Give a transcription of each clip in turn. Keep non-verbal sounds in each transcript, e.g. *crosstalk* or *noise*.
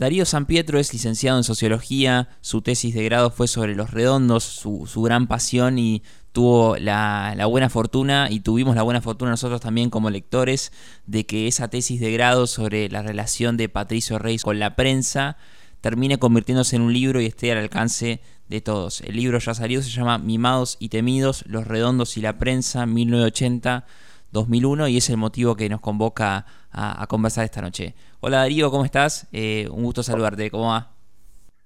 Darío San Pietro es licenciado en sociología, su tesis de grado fue sobre los redondos, su, gran pasión y tuvo la, buena fortuna y tuvimos la buena fortuna nosotros también como lectores de que esa tesis de grado sobre la relación de Patricio Reis con la prensa termine convirtiéndose en un libro y esté al alcance de todos. El libro ya salió, se llama Mimados y Temidos, Los Redondos y la Prensa, 1980. 2001 y es el motivo que nos convoca a, conversar esta noche. Hola Darío, ¿cómo estás? Eh, un gusto saludarte, ¿cómo va?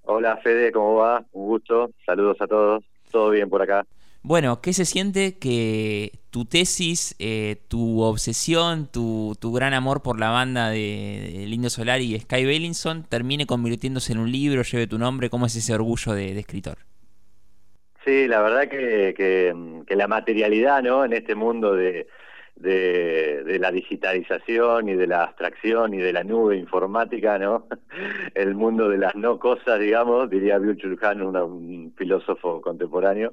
Hola Fede, ¿cómo va? Un gusto, saludos a todos, todo bien por acá. Bueno, ¿qué se siente que tu tesis, eh, tu obsesión, tu, gran amor por la banda de, Lindo Solar y Sky Bellinson termine convirtiéndose en un libro, lleve tu nombre? ¿Cómo es ese orgullo de, escritor? Sí, la verdad que, que, la materialidad, ¿no? En este mundo de, de, la digitalización y de la abstracción y de la nube informática, ¿no? *laughs* El mundo de las no cosas, digamos, diría Byung-Chul Han, un filósofo contemporáneo,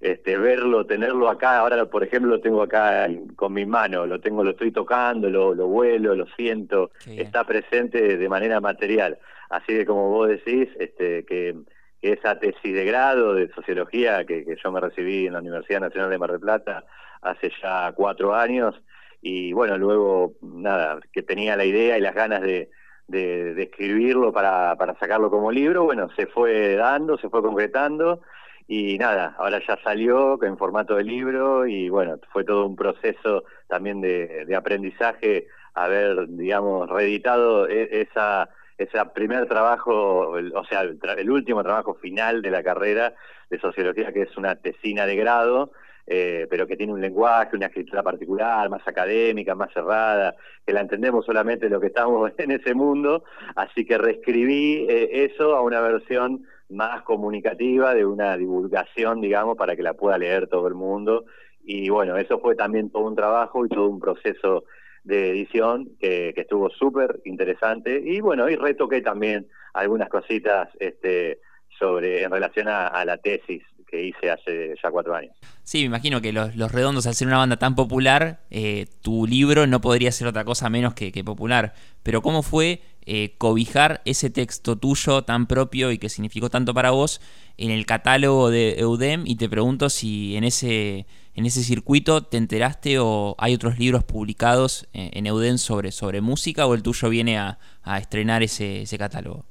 este, verlo, tenerlo acá, ahora por ejemplo lo tengo acá con mi mano, lo tengo, lo estoy tocando, lo, lo vuelo, lo siento, está presente de manera material. Así que como vos decís, este, que esa tesis de grado de sociología que, que, yo me recibí en la Universidad Nacional de Mar del Plata hace ya cuatro años. Y bueno, luego nada, que tenía la idea y las ganas de, de, escribirlo para, para sacarlo como libro, bueno, se fue dando, se fue concretando. Y nada, ahora ya salió en formato de libro y bueno, fue todo un proceso también de, de aprendizaje haber, digamos, reeditado e, esa ese primer trabajo, o sea, el, último trabajo final de la carrera de sociología, que es una tesina de grado, eh, pero que tiene un lenguaje, una escritura particular, más académica, más cerrada, que la entendemos solamente lo que estamos *laughs* en ese mundo, así que reescribí eh, eso a una versión más comunicativa, de una divulgación, digamos, para que la pueda leer todo el mundo. Y bueno, eso fue también todo un trabajo y todo un proceso de edición que, estuvo súper interesante y bueno, y retoqué también algunas cositas este, sobre en relación a, la tesis que hice hace ya cuatro años. Sí, me imagino que Los, Redondos, al ser una banda tan popular, eh, tu libro no podría ser otra cosa menos que, popular. Pero ¿cómo fue eh, cobijar ese texto tuyo tan propio y que significó tanto para vos en el catálogo de Eudem? Y te pregunto si en ese en ese circuito te enteraste o hay otros libros publicados en Euden sobre, sobre música o el tuyo viene a, estrenar ese, ese catálogo?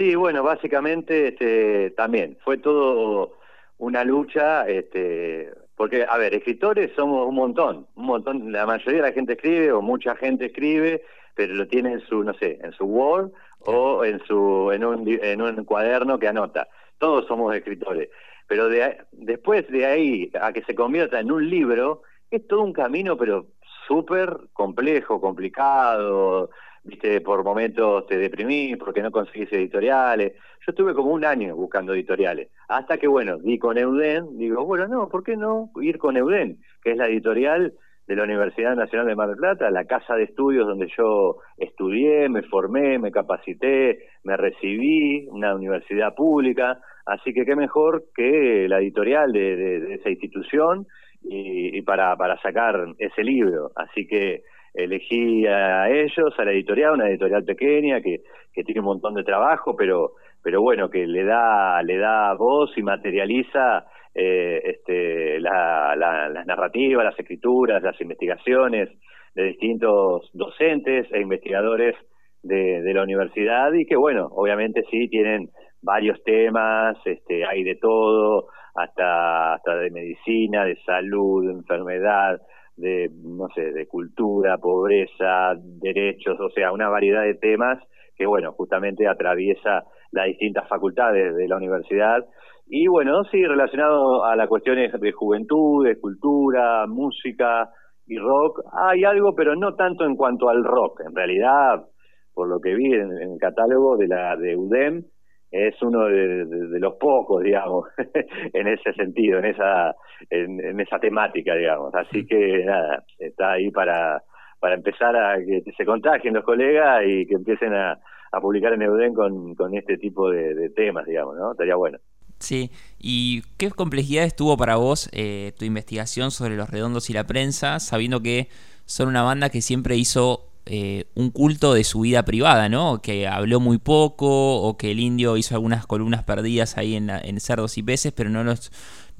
Sí, bueno, básicamente este, también fue todo una lucha, este, porque, a ver, escritores somos un montón, un montón, la mayoría de la gente escribe o mucha gente escribe, pero lo tiene en su, no sé, en su Word o en, su, en, un, en un cuaderno que anota. Todos somos escritores pero después de ahí a que se convierta en un libro, es todo un camino, pero súper complejo, complicado, viste, por momentos te deprimís porque no conseguís editoriales. Yo estuve como un año buscando editoriales, hasta que, bueno, di con Euden, digo, bueno, no, ¿por qué no ir con Euden? Que es la editorial de la Universidad Nacional de Mar del Plata, la casa de estudios donde yo estudié, me formé, me capacité, me recibí, una universidad pública, así que qué mejor que la editorial de, esa institución y, para, para sacar ese libro. Así que elegí a ellos, a la editorial, una editorial pequeña que, que tiene un montón de trabajo, pero, pero bueno, que le da, le da voz y materializa eh, este, la, las narrativas, las escrituras, las investigaciones de distintos docentes e investigadores de, de, la universidad y que bueno, obviamente sí tienen varios temas, este, hay de todo, hasta, hasta de medicina, de salud, de enfermedad, de, no sé, de cultura, pobreza, derechos, o sea, una variedad de temas que, bueno, justamente atraviesa las distintas facultades de la universidad y bueno, sí, relacionado a las cuestiones de juventud, de cultura, música y rock, hay algo, pero no tanto en cuanto al rock. En realidad, por lo que vi en, el catálogo de la de UDEM, es uno de, los pocos, digamos, *laughs* en ese sentido, en esa, en, esa temática, digamos. Así que nada, está ahí para, para empezar a que se contagien los colegas y que empiecen a, a publicar en Euden con, con este tipo de, de temas, digamos, ¿no? Estaría bueno. Sí, ¿y qué complejidades tuvo para vos eh, tu investigación sobre los redondos y la prensa, sabiendo que son una banda que siempre hizo eh, un culto de su vida privada, ¿no? Que habló muy poco o que el indio hizo algunas columnas perdidas ahí en, en cerdos y peces, pero no nos,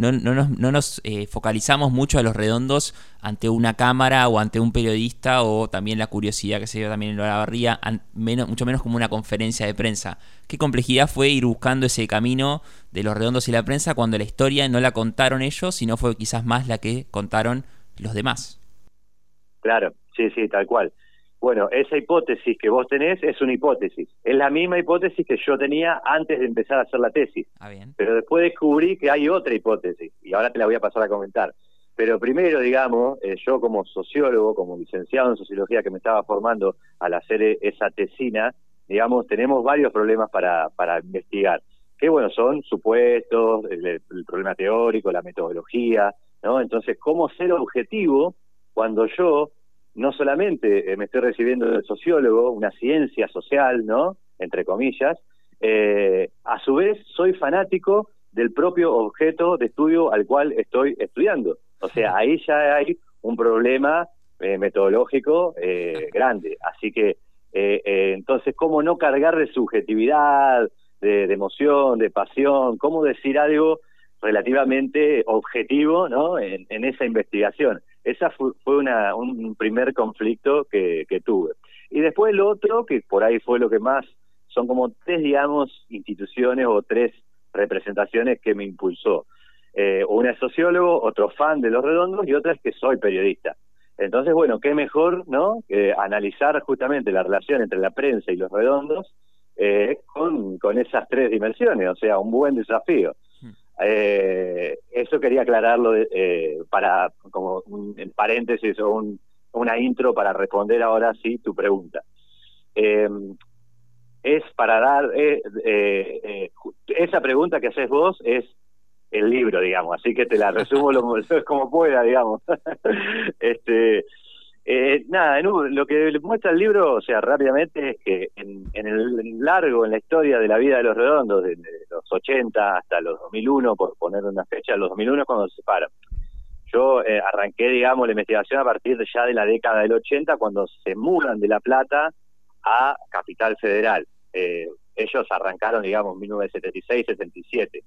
no, nos, no nos eh, focalizamos mucho a los redondos ante una cámara o ante un periodista o también la curiosidad que se dio también en la barría, mucho menos como una conferencia de prensa. ¿Qué complejidad fue ir buscando ese camino de los redondos y la prensa cuando la historia no la contaron ellos, sino fue quizás más la que contaron los demás? Claro, sí, sí, tal cual. Bueno, esa hipótesis que vos tenés es una hipótesis. Es la misma hipótesis que yo tenía antes de empezar a hacer la tesis. Ah, bien. Pero después descubrí que hay otra hipótesis y ahora te la voy a pasar a comentar. Pero primero, digamos, eh, yo como sociólogo, como licenciado en sociología que me estaba formando al hacer e-, esa tesina, digamos, tenemos varios problemas para, para investigar. Que bueno, son supuestos, el, el problema teórico, la metodología, ¿no? Entonces, ¿cómo ser objetivo cuando yo no solamente eh, me estoy recibiendo de sociólogo, una ciencia social, ¿no? Entre comillas, eh, a su vez soy fanático del propio objeto de estudio al cual estoy estudiando. O sea, *laughs* ahí ya hay un problema eh, metodológico grande. Así que, entonces, ¿cómo no cargar de subjetividad, de, emoción, de pasión? ¿Cómo decir algo relativamente objetivo, ¿no? en esa investigación. Esa fue, una, un primer conflicto que, tuve. Y después el otro, que por ahí fue lo que más, son como tres, digamos, instituciones o tres representaciones que me impulsó. Eh, una es sociólogo, otro fan de Los Redondos y otra es que soy periodista. Entonces, bueno, qué mejor, ¿no? analizar justamente la relación entre la prensa y Los Redondos eh, con, con esas tres dimensiones, o sea, un buen desafío. Eh, eso quería aclararlo eh, para, como un en paréntesis o un, una intro para responder ahora sí tu pregunta. Eh, es para dar, eh, eh, esa pregunta que haces vos es el libro, digamos, así que te la resumo lo, *laughs* como pueda, digamos. *laughs* este eh, nada, lo que muestra el libro, o sea, rápidamente es que en, el largo, en la historia de la vida de los redondos, de, los 80 hasta los 2001, por poner una fecha, los 2001 es cuando se separan. Yo eh, arranqué, digamos, la investigación a partir ya de la década del 80, cuando se mudan de La Plata a Capital Federal. Eh, ellos arrancaron, digamos, en 1976-77.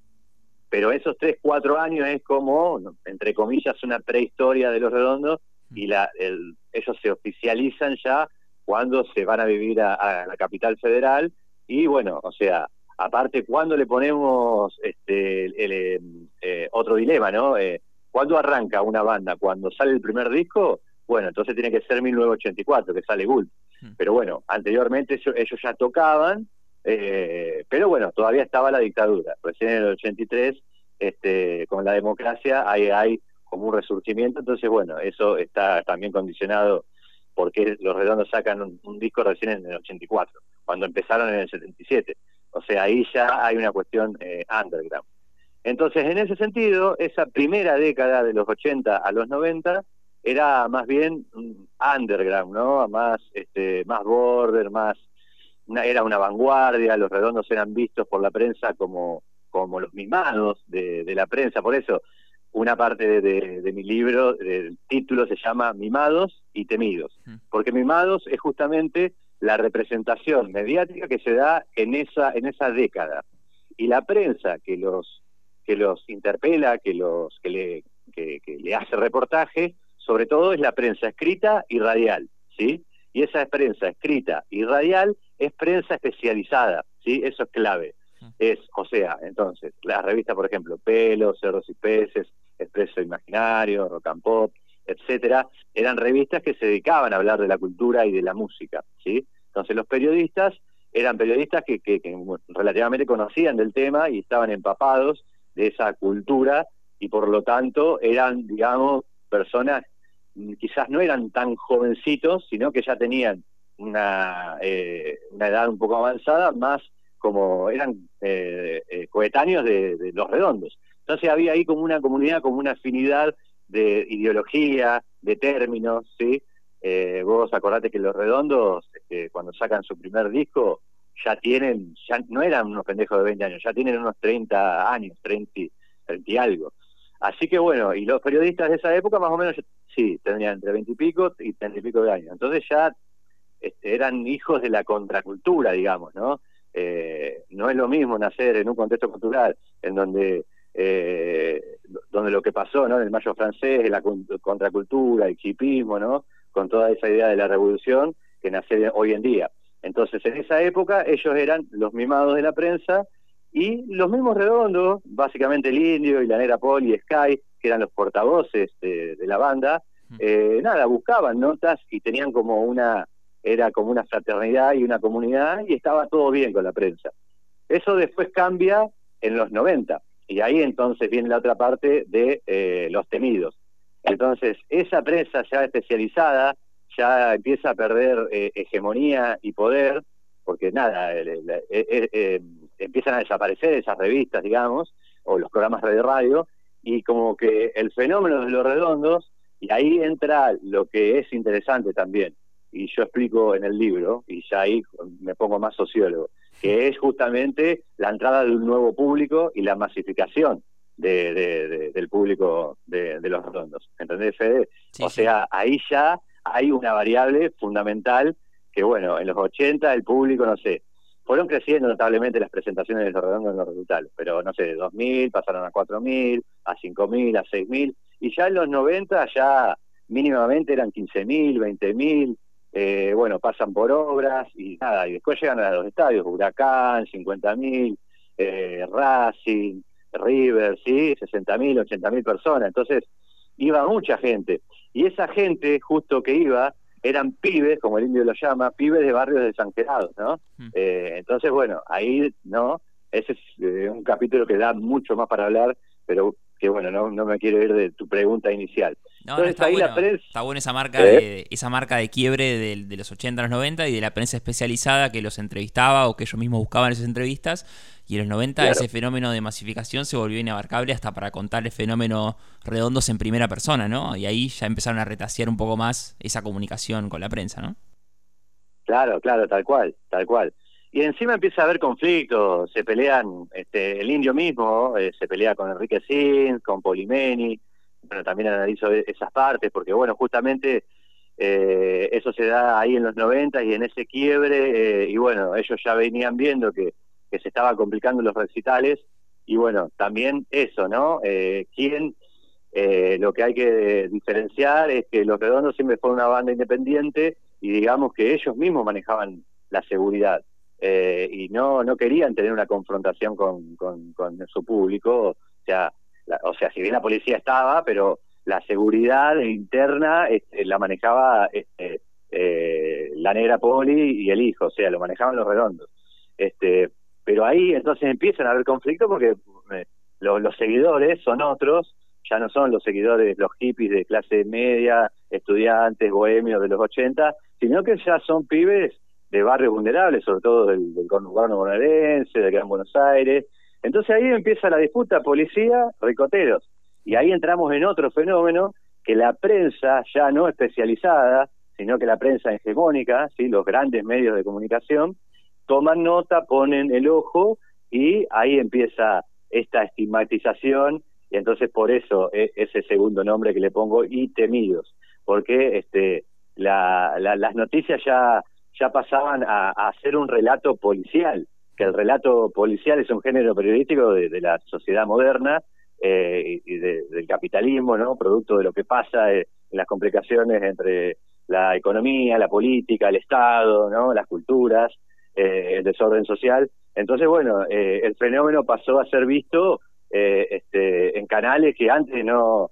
Pero esos 3, 4 años es como, entre comillas, una prehistoria de los redondos y la, el, ellos se oficializan ya cuando se van a vivir a, la capital federal y bueno, o sea, aparte cuando le ponemos este el, eh, otro dilema, ¿no? Eh, ¿Cuándo arranca una banda? ¿Cuando sale el primer disco? Bueno, entonces tiene que ser 1984, que sale Guld. Hmm. Pero bueno, anteriormente ellos, ya tocaban, eh, pero bueno, todavía estaba la dictadura. Recién en el 83, este, con la democracia, hay, hay como un resurgimiento, entonces bueno, eso está también condicionado porque los redondos sacan un, disco recién en el 84, cuando empezaron en el 77. O sea, ahí ya hay una cuestión eh, underground. Entonces, en ese sentido, esa primera década de los 80 a los 90 era más bien underground, ¿no? Más, este, más border, más, era una vanguardia, los redondos eran vistos por la prensa como, como los mimados de, de la prensa, por eso una parte de, mi libro, el título se llama Mimados y Temidos, porque Mimados es justamente la representación mediática que se da en esa, en esa década. Y la prensa que los, que los interpela, que, los, que, le, que, le hace reportaje, sobre todo es la prensa escrita y radial, ¿sí? Y esa prensa escrita y radial es prensa especializada, ¿sí? Eso es clave. Es, o sea, entonces, la revista, por ejemplo, Pelos, Cerros y Peces, Expreso Imaginario, Rock and Pop, etcétera, eran revistas que se dedicaban a hablar de la cultura y de la música, ¿sí? Entonces los periodistas eran periodistas que, que, relativamente conocían del tema y estaban empapados de esa cultura y por lo tanto eran, digamos, personas mm, quizás no eran tan jovencitos, sino que ya tenían una, eh, una edad un poco avanzada, más como eran eh, eh, coetáneos de, los redondos. Entonces había ahí como una comunidad, como una afinidad de ideología, de términos, ¿sí? Eh, vos acordate que los redondos, este, cuando sacan su primer disco, ya tienen, ya no eran unos pendejos de 20 años, ya tienen unos 30 años, 30, 30 y algo. Así que bueno, y los periodistas de esa época más o menos, sí, tendrían entre 20 y pico y 30 y pico de años. Entonces ya este, eran hijos de la contracultura, digamos, ¿no? Eh, no es lo mismo nacer en un contexto cultural en donde eh, donde lo que pasó ¿no? en el mayo francés, la contracultura, el chipismo, ¿no? con toda esa idea de la revolución que nace hoy en día. Entonces, en esa época ellos eran los mimados de la prensa y los mismos redondos, básicamente el Indio y la Nera Poli y Sky, que eran los portavoces de, la banda, eh, nada, buscaban notas y tenían como una, era como una fraternidad y una comunidad y estaba todo bien con la prensa. Eso después cambia en los 90 y ahí entonces viene la otra parte de eh, los temidos. Entonces, esa prensa ya especializada ya empieza a perder eh, hegemonía y poder, porque nada, eh, empiezan a desaparecer esas revistas, digamos, o los programas de radio, y como que el fenómeno de los redondos, y ahí entra lo que es interesante también, y yo explico en el libro, y ya ahí me pongo más sociólogo, que es justamente la entrada de un nuevo público y la masificación de, del público de, los redondos. ¿Entendés, Fede? o sea, ahí ya hay una variable fundamental que, bueno, en los 80 el público, no sé, fueron creciendo notablemente las presentaciones de los redondos en los resultados, pero no sé, de 2.000 pasaron a 4.000, a 5.000, a 6.000, y ya en los 90 ya mínimamente eran 15.000, 20.000, eh, bueno, pasan por obras y nada, y después llegan a los estadios, Huracán, 50.000, eh, Racing, River, sí, 60.000, 80.000 personas, entonces iba mucha gente, y esa gente justo que iba eran pibes, como el indio lo llama, pibes de barrios desanquerados, ¿no? Mm. Eh, entonces, bueno, ahí, ¿no? Ese es eh, un capítulo que da mucho más para hablar, pero que bueno, no, no me quiero ir de tu pregunta inicial. No, está, bueno, está buena esa marca, ¿Eh? de, esa marca de quiebre de, los 80 a los 90 y de la prensa especializada que los entrevistaba o que ellos mismos buscaban esas entrevistas. Y en los 90 ese fenómeno de masificación se volvió inabarcable hasta para contar el fenómeno redondos en primera persona, ¿no? Y ahí ya empezaron a retasear un poco más esa comunicación con la prensa, ¿no? Claro, claro, tal cual, tal cual y encima empieza a haber conflictos, se pelean, este, el indio mismo eh, se pelea con Enrique Sin, con Polimeni, bueno, también analizo e-, esas partes, porque bueno, justamente eh, eso se da ahí en los 90 y en ese quiebre, eh, y bueno, ellos ya venían viendo que, que se estaban complicando los recitales, y bueno, también eso, ¿no? ¿Quién? lo que hay que diferenciar es que Los Redondos siempre fueron una banda independiente y digamos que ellos mismos manejaban la seguridad. Eh, y no, no querían tener una confrontación con, con, su público. O sea, o sea, si bien la policía estaba, pero la seguridad interna este, la manejaba este, eh, la negra poli y el hijo, o sea, lo manejaban los redondos. Este, pero ahí entonces empiezan a haber conflictos porque eh, los seguidores son otros, ya no son los seguidores, los hippies de clase media, estudiantes, bohemios de los 80, sino que ya son pibes de barrios vulnerables, sobre todo del, del conurbano bonaerense, de Gran Buenos Aires. Entonces ahí empieza la disputa policía-ricoteros. Y ahí entramos en otro fenómeno que la prensa ya no especializada, sino que la prensa hegemónica, ¿sí? los grandes medios de comunicación, toman nota, ponen el ojo y ahí empieza esta estigmatización y entonces por eso e, ese segundo nombre que le pongo y temidos, porque este, la, las noticias ya ya pasaban a, hacer un relato policial, que el relato policial es un género periodístico de, la sociedad moderna eh, y del capitalismo, ¿no? Producto de lo que pasa eh, en las complicaciones entre la economía, la política, el Estado, ¿no? Las culturas, eh, el desorden social. Entonces, bueno, el fenómeno pasó a ser visto este, en canales que antes no...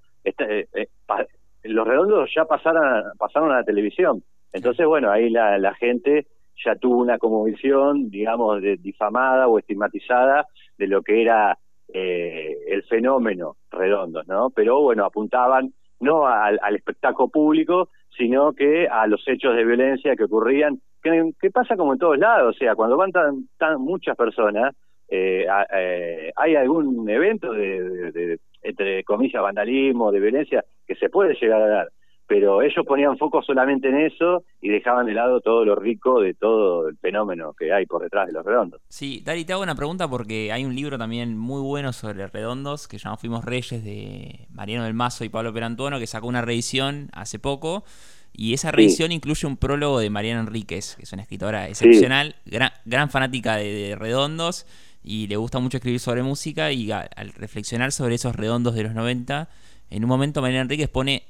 los redondos ya pasaron, pasaron a la televisión. Entonces, bueno, ahí la, la gente ya tuvo una como visión, digamos, de, difamada o estigmatizada de lo que era eh, el fenómeno redondo, ¿no? Pero bueno, apuntaban no al, espectáculo público, sino que a los hechos de violencia que ocurrían, que, pasa como en todos lados, o sea, cuando van tan, tan muchas personas, eh, eh, hay algún evento de, entre comillas, vandalismo, de violencia, que se puede llegar a dar pero ellos ponían foco solamente en eso y dejaban de lado todo lo rico de todo el fenómeno que hay por detrás de los redondos. Sí, Dari, te hago una pregunta porque hay un libro también muy bueno sobre redondos que se llama Fuimos Reyes de Mariano del Mazo y Pablo Perantuono que sacó una reedición hace poco. Y esa revisión incluye un prólogo de Mariana Enríquez, que es una escritora excepcional, gran, fanática de, redondos y le gusta mucho escribir sobre música y al reflexionar sobre esos redondos de los 90, en un momento Mariana Enríquez pone,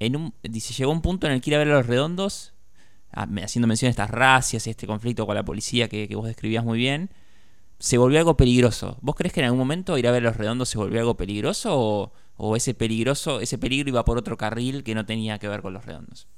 en un, dice, llegó un punto en el que ir a ver a los redondos, ah, haciendo mención a estas racias y este conflicto con la policía que, que vos describías muy bien, se volvió algo peligroso. ¿Vos crees que en algún momento ir a ver los redondos se volvió algo peligroso o, ese peligroso, ese peligro iba por otro carril que no tenía que ver con los redondos?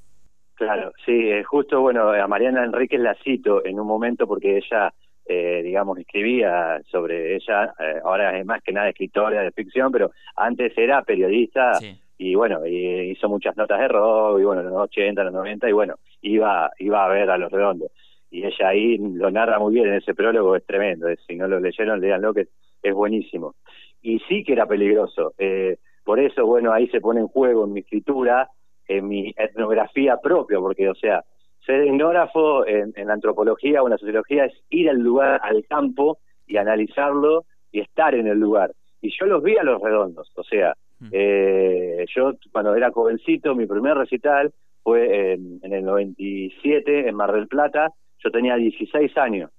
Claro, sí, eh, justo, bueno, a Mariana Enríquez la cito en un momento porque ella, eh, digamos, escribía sobre ella, eh, ahora es más que nada escritora de ficción, pero antes era periodista y bueno, hizo muchas notas de rock y bueno, en los 80, los 90 y bueno, iba, iba a ver a los redondos y ella ahí lo narra muy bien en ese prólogo, es tremendo, si no lo leyeron, leanlo que es buenísimo. Y sí que era peligroso, eh, por eso, bueno, ahí se pone en juego en mi escritura, en mi etnografía propia, porque, o sea, ser etnógrafo en, la antropología o en la sociología es ir al lugar, al campo y analizarlo y estar en el lugar. Y yo los vi a los redondos, o sea, mm. eh, yo cuando era jovencito, mi primer recital fue en, en el 97 en Mar del Plata, yo tenía 16 años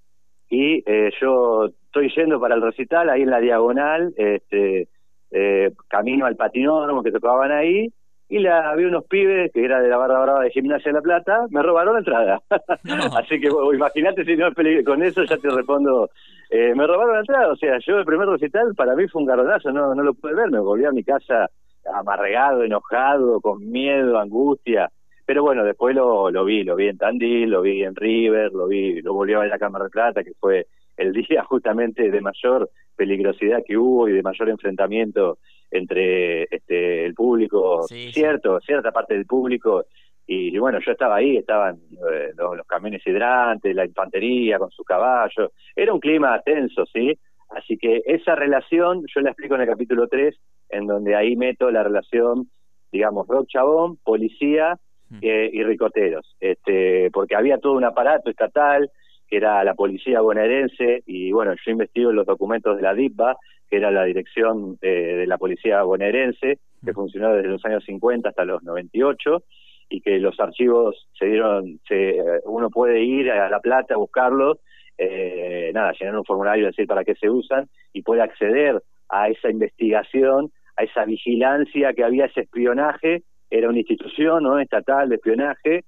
y eh, yo estoy yendo para el recital ahí en la diagonal, este, eh, camino al patinódromo que tocaban ahí y la, había unos pibes que era de la barra brava de Gimnasia de la Plata, me robaron la entrada. *laughs* Así que imagínate si no es peligro, con eso ya te respondo, eh, me robaron la entrada, o sea, yo el primer recital para mí fue un garronazo, no, no lo pude ver, me volví a mi casa amarregado, enojado, con miedo, angustia, pero bueno, después lo, lo vi, lo vi en Tandil, lo vi en River, lo vi, lo volvió a ver en la Cámara de Plata, que fue el *laughs* día justamente de mayor peligrosidad que hubo y de mayor enfrentamiento entre este el público, cierto, cierta parte del público y, bueno, yo estaba ahí, estaban eh, los, camiones hidrantes, la infantería con sus caballos, era un clima tenso, ¿sí? Así que esa relación yo la explico en el capítulo 3, en donde ahí meto la relación, digamos, rock chabón, policía eh, y ricoteros, este, porque había todo un aparato estatal que era la policía bonaerense y bueno, yo investigo en los documentos de la DIPA, que era la dirección eh, de la policía bonaerense, que funcionó desde los años 50 hasta los 98 y que los archivos se dieron, se, uno puede ir a La Plata a buscarlos, eh, nada, llenar un formulario, decir para qué se usan y puede acceder a esa investigación, a esa vigilancia que había, ese espionaje era una institución ¿no? estatal de espionaje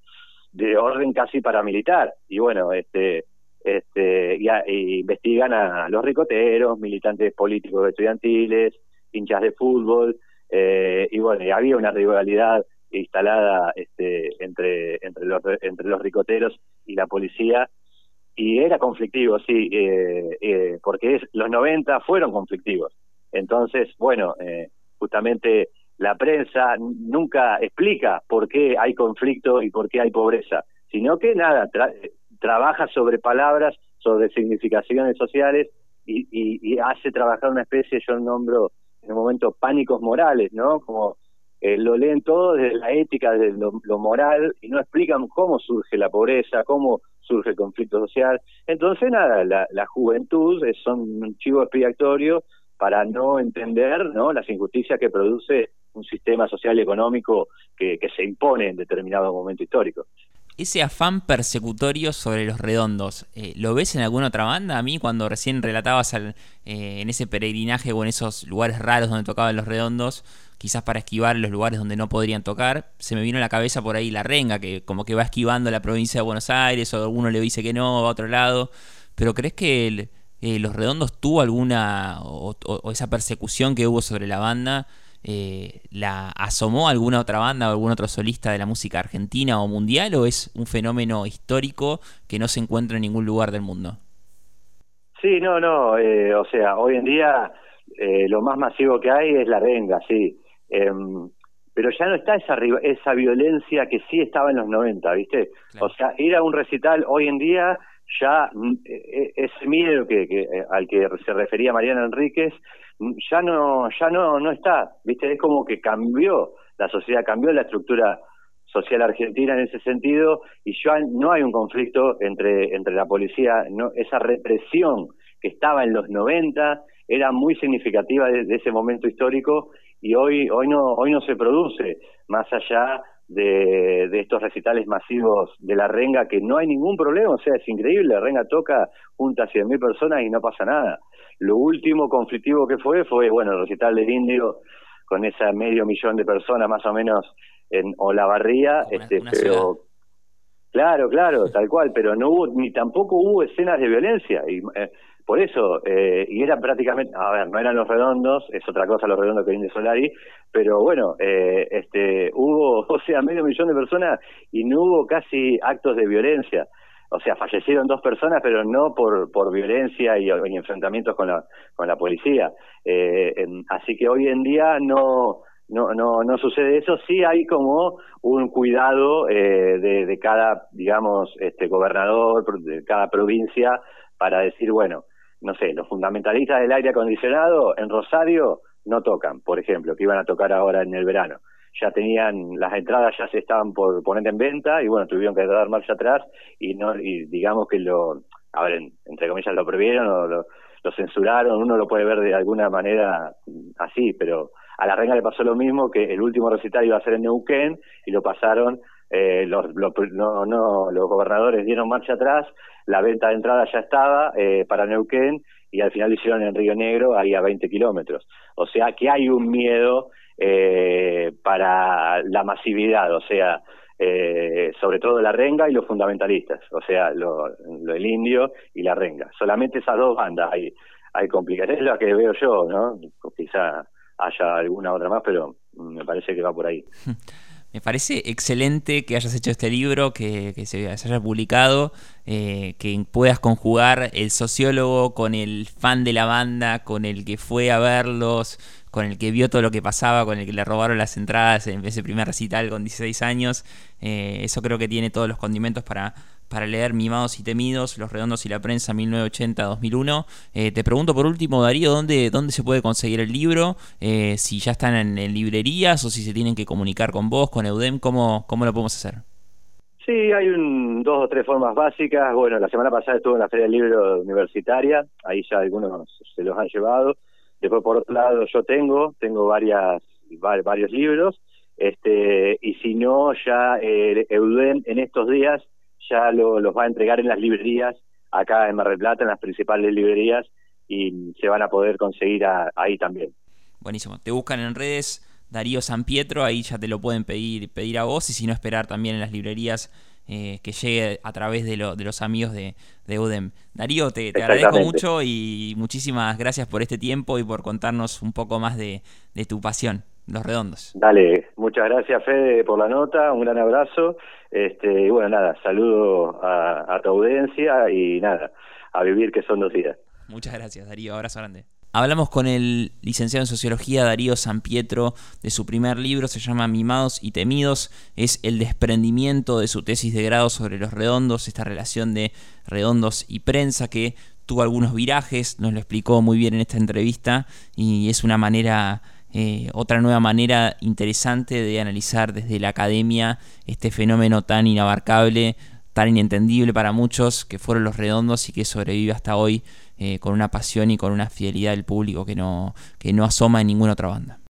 de orden casi paramilitar y bueno este este y, investigan a los ricoteros militantes políticos estudiantiles hinchas de fútbol eh, y bueno y había una rivalidad instalada este entre entre los entre los ricoteros y la policía y era conflictivo sí eh, eh, porque es, los 90 fueron conflictivos entonces bueno justamente la prensa nunca explica por qué hay conflicto y por qué hay pobreza, sino que nada, trabaja sobre palabras, sobre significaciones sociales y, hace trabajar una especie, yo nombro en un momento pánicos morales, ¿no? Como eh, lo leen todo desde la ética, desde lo, moral y no explican cómo surge la pobreza, cómo surge el conflicto social. Entonces, nada, la, la juventud es, un chivo expiatorio para no entender ¿no? las injusticias que produce un sistema social y económico que, se impone en determinado momento histórico. Ese afán persecutorio sobre los redondos, eh, ¿lo ves en alguna otra banda? A mí cuando recién relatabas eh, en ese peregrinaje o en esos lugares raros donde tocaban los redondos, quizás para esquivar los lugares donde no podrían tocar, se me vino a la cabeza por ahí la renga, que como que va esquivando la provincia de Buenos Aires, o alguno le dice que no, va a otro lado, pero ¿crees que eh, los redondos tuvo alguna, o, esa persecución que hubo sobre la banda, eh, ¿la asomó alguna otra banda o algún otro solista de la música argentina o mundial o es un fenómeno histórico que no se encuentra en ningún lugar del mundo? Sí, no, no, eh, o sea, hoy en día eh, lo más masivo que hay es la renga, sí, em, pero ya no está esa, esa violencia que sí estaba en los 90, ¿viste? O sea, ir a un recital hoy en día ya mm, e, e, ese miedo que, que, al que se refería Mariana Enríquez ya no ya no no está viste es como que cambió la sociedad cambió la estructura social argentina en ese sentido y ya no hay un conflicto entre entre la policía no esa represión que estaba en los 90 era muy significativa de, ese momento histórico y hoy hoy no hoy no se produce más allá de, de, estos recitales masivos de la renga, que no hay ningún problema, o sea, es increíble, la renga toca junta a 100.000 personas y no pasa nada. Lo último conflictivo que fue fue, bueno, el recital del indio con esa medio millón de personas más o menos en Olavarría, este, pero... Claro, claro, tal cual, pero no hubo, ni tampoco hubo escenas de violencia. Y, eh, por eso, eh, y era prácticamente, a ver, no eran los redondos, es otra cosa los redondos que viene Solari, pero bueno, eh, este, hubo, *laughs* o sea, medio millón de personas y no hubo casi actos de violencia. O sea, fallecieron dos personas, pero no por, por violencia y, enfrentamientos con la, con la policía. Eh, así que hoy en día no, no, no, no sucede eso. Sí hay como un cuidado eh, de, de cada, digamos, este gobernador de cada provincia para decir, bueno, no sé, los fundamentalistas del aire acondicionado en Rosario no tocan, por ejemplo, que iban a tocar ahora en el verano. Ya tenían, las entradas ya se estaban por poner en venta y bueno, tuvieron que dar marcha atrás y no y digamos que lo, a ver, entre comillas lo prohibieron o lo, lo censuraron, uno lo puede ver de alguna manera así, pero a la Renga le pasó lo mismo, que el último recital iba a ser en Neuquén y lo pasaron eh, los, no, no, los gobernadores dieron marcha atrás, la venta de entrada ya estaba eh, para Neuquén y al final lo hicieron en Río Negro, ahí a 20 kilómetros. O sea que hay un miedo eh, para la masividad, o sea, eh, sobre todo la renga y los fundamentalistas, o sea, lo, el indio y la renga. Solamente esas dos bandas hay, hay complicaciones, es lo que veo yo, ¿no? Quizá haya alguna otra más, pero me parece que va por ahí. *laughs* Me parece excelente que hayas hecho este libro, que, se, haya publicado, eh, que puedas conjugar el sociólogo con el fan de la banda, con el que fue a verlos, con el que vio todo lo que pasaba, con el que le robaron las entradas en ese primer recital con 16 años. Eh, eso creo que tiene todos los condimentos para, para leer Mimados y Temidos, Los Redondos y la Prensa 1980-2001. Eh, te pregunto por último, Darío, ¿dónde, ¿dónde se puede conseguir el libro? Eh, si ya están en, librerías o si se tienen que comunicar con vos, con EUDEM, ¿cómo, cómo lo podemos hacer? Sí, hay un, dos o tres formas básicas. Bueno, la semana pasada estuve en la Feria del Libro Universitaria, ahí ya algunos se los han llevado. Después, por otro lado, yo tengo, tengo varias, varios libros, este, y si no, ya eh, EUDEM en estos días ya lo, los va a entregar en las librerías acá en Mar del Plata, en las principales librerías, y se van a poder conseguir ahí también. Buenísimo. Te buscan en redes Darío San Pietro, ahí ya te lo pueden pedir, pedir a vos, y si no esperar también en las librerías eh, que llegue a través de, lo, de los amigos de, de UDEM. Darío, te, te agradezco mucho y muchísimas gracias por este tiempo y por contarnos un poco más de, de tu pasión. Los Redondos. Dale, muchas gracias Fede por la nota, un gran abrazo. Este, y bueno, nada, saludo a, tu audiencia y nada, a vivir que son dos días. Muchas gracias Darío, abrazo grande. Hablamos con el licenciado en Sociología Darío San Pietro de su primer libro, se llama Mimados y Temidos, es el desprendimiento de su tesis de grado sobre los redondos, esta relación de redondos y prensa que tuvo algunos virajes, nos lo explicó muy bien en esta entrevista y es una manera eh, otra nueva manera interesante de analizar desde la academia este fenómeno tan inabarcable, tan inentendible para muchos, que fueron los redondos y que sobrevive hasta hoy eh, con una pasión y con una fidelidad del público que no, que no asoma en ninguna otra banda.